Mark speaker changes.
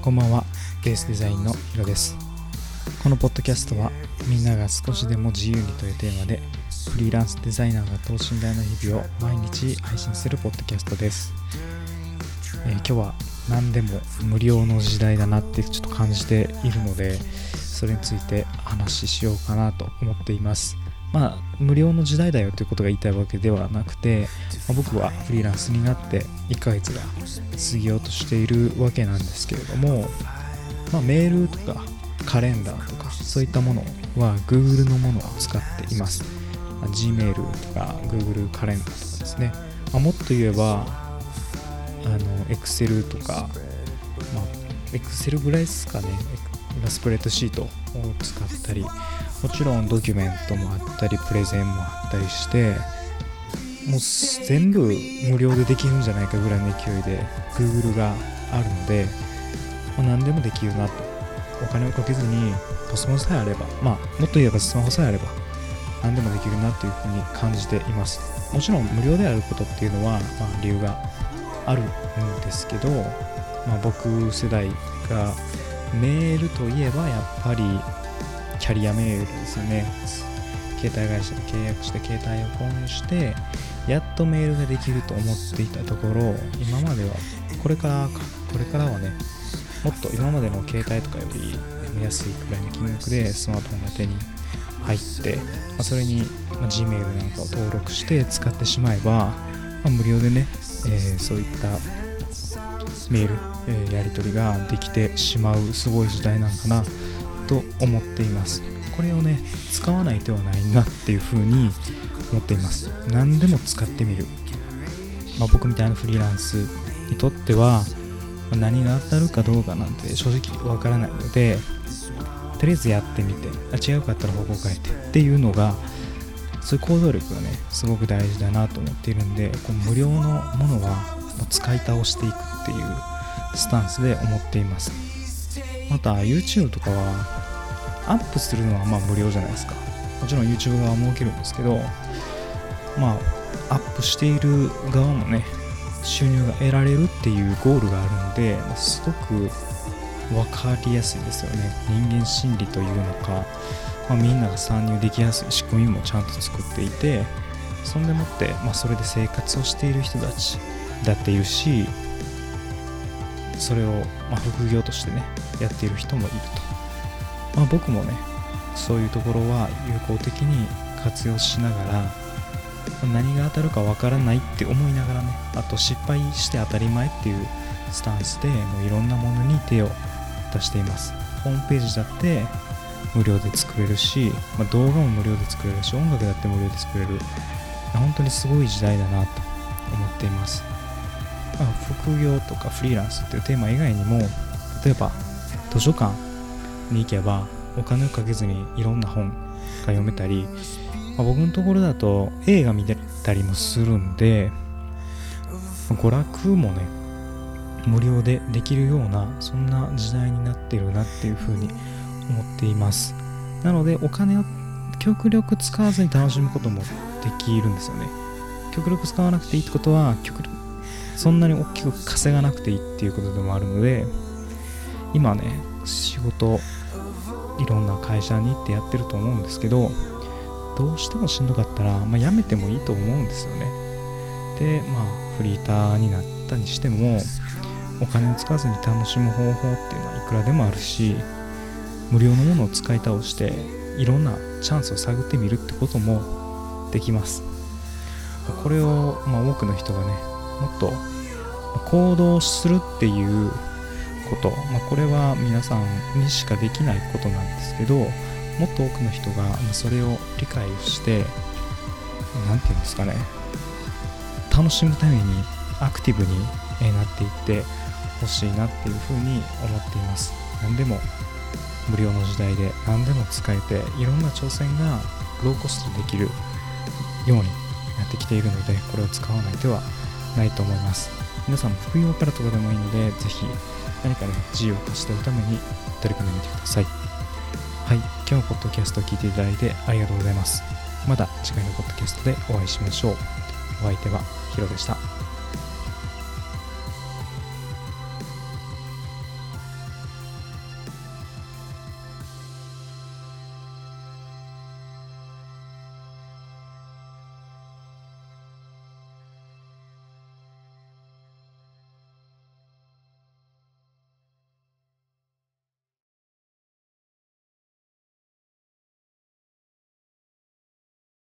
Speaker 1: こんばんはベースデザインのヒロです。このポッドキャストはみんなが少しでも自由にというテーマでフリーランスデザイナーが等身大の日々を毎日配信するポッドキャストです、えー、今日は何でも無料の時代だなってちょっと感じているのでそれについて話ししようかなと思っています。まあ無料の時代だよということが言いたいわけではなくて、まあ、僕はフリーランスになって1ヶ月が過ぎようとしているわけなんですけれども、まあ、メールとかカレンダーとかそういったものは Google のものを使っています、まあ、Gmail とか Google カレンダーとかですね、まあ、もっと言えばあの Excel とか、まあ、Excel ぐらいですかねスプレッドシートを使ったりもちろんドキュメントもあったりプレゼンもあったりしてもう全部無料でできるんじゃないかぐらいの勢いで Google があるので、まあ、何でもできるなと。お金をかけずにパソコンさえあればまあもっと言えばスマホさえあれば何でもできるなというふうに感じています。もちろん無料であることっていうのは、まあ、理由があるんですけど、まあ、僕世代がメールといえばやっぱりキャリアメールですよね。携帯会社で契約して携帯を購入してやっとメールができると思っていたところ今まではこれからかこれからはねもっと今までの携帯とかより安いくらいの金額でスマートフォンが手に入って、まあ、それに、Gmail なんかを登録して使ってしまえば、まあ、無料でね、えー、そういったメール、え、やり取りができてしまうすごい時代なんかなと思っています。これをね使わない手はないなっていう風に思っています。何でも使ってみる、まあ、僕みたいなフリーランスにとっては何が当たるかどうかなんて正直わからないのでとりあえずやってみてあ違うかったら方向変えてっていうのがそういう行動力がねすごく大事だなと思っているんでこの無料のものは使い倒していくっていうスタンスで思っています。また YouTube とかはアップするのはまあ無料じゃないですか。もちろん YouTube 側は儲けるんですけどまあアップしている側もね収入が得られるっていうゴールがあるのですごく分かりやすいですよね。人間心理というのか、まあ、みんなが参入できやすい仕組みもちゃんと作っていてそんでもって、まあ、それで生活をしている人たちだっているしそれを、ま、副業としてねやっている人もいると。まあ、僕もねそういうところは有効的に活用しながら何が当たるかわからないって思いながらねあと失敗して当たり前っていうスタンスでもういろんなものに手を出しています。ホームページだって無料で作れるし、まあ、動画も無料で作れるし音楽だって無料で作れる。本当にすごい時代だなと思っています、まあ、副業とかフリーランスっていうテーマ以外にも例えば図書館に行けばお金をかけずにいろんな本が読めたり、まあ、僕のところだと映画見たりもするんで娯楽もね無料でできるようなそんな時代になってるなっていうふうに思っています。なのでお金を極力使わずに楽しむこともできるんですよね。極力使わなくていいってことは極そんなに大きく稼がなくていいっていうことでもあるので今ね仕事いろんな会社に行ってやってると思うんですけどどうしてもしんどかったら、まあ、辞めてもいいと思うんですよね。でまあフリーターになったにしてもお金を使わずに楽しむ方法っていうのはいくらでもあるし無料のものを使い倒していろんなチャンスを探ってみるってこともできます。これを、まあ、多くの人がねもっと行動するっていうこと、まあ、これは皆さんにしかできないことなんですけどもっと多くの人がそれを理解して何て言うんですかね。楽しむためにアクティブになっていってほしいなっていうふうに思っています。何でも無料の時代で何でも使えていろんな挑戦がローコストできるようになってきているのでこれを使わない手はないと思います皆さんも副業からとかでもいいのでぜひ何かね、自由を勝ち取るために取り組んでみてください。はい、今日のポッドキャストを聞いていただいてありがとうございます。また次回のポッドキャストでお会いしましょう。お相手はヒロでした。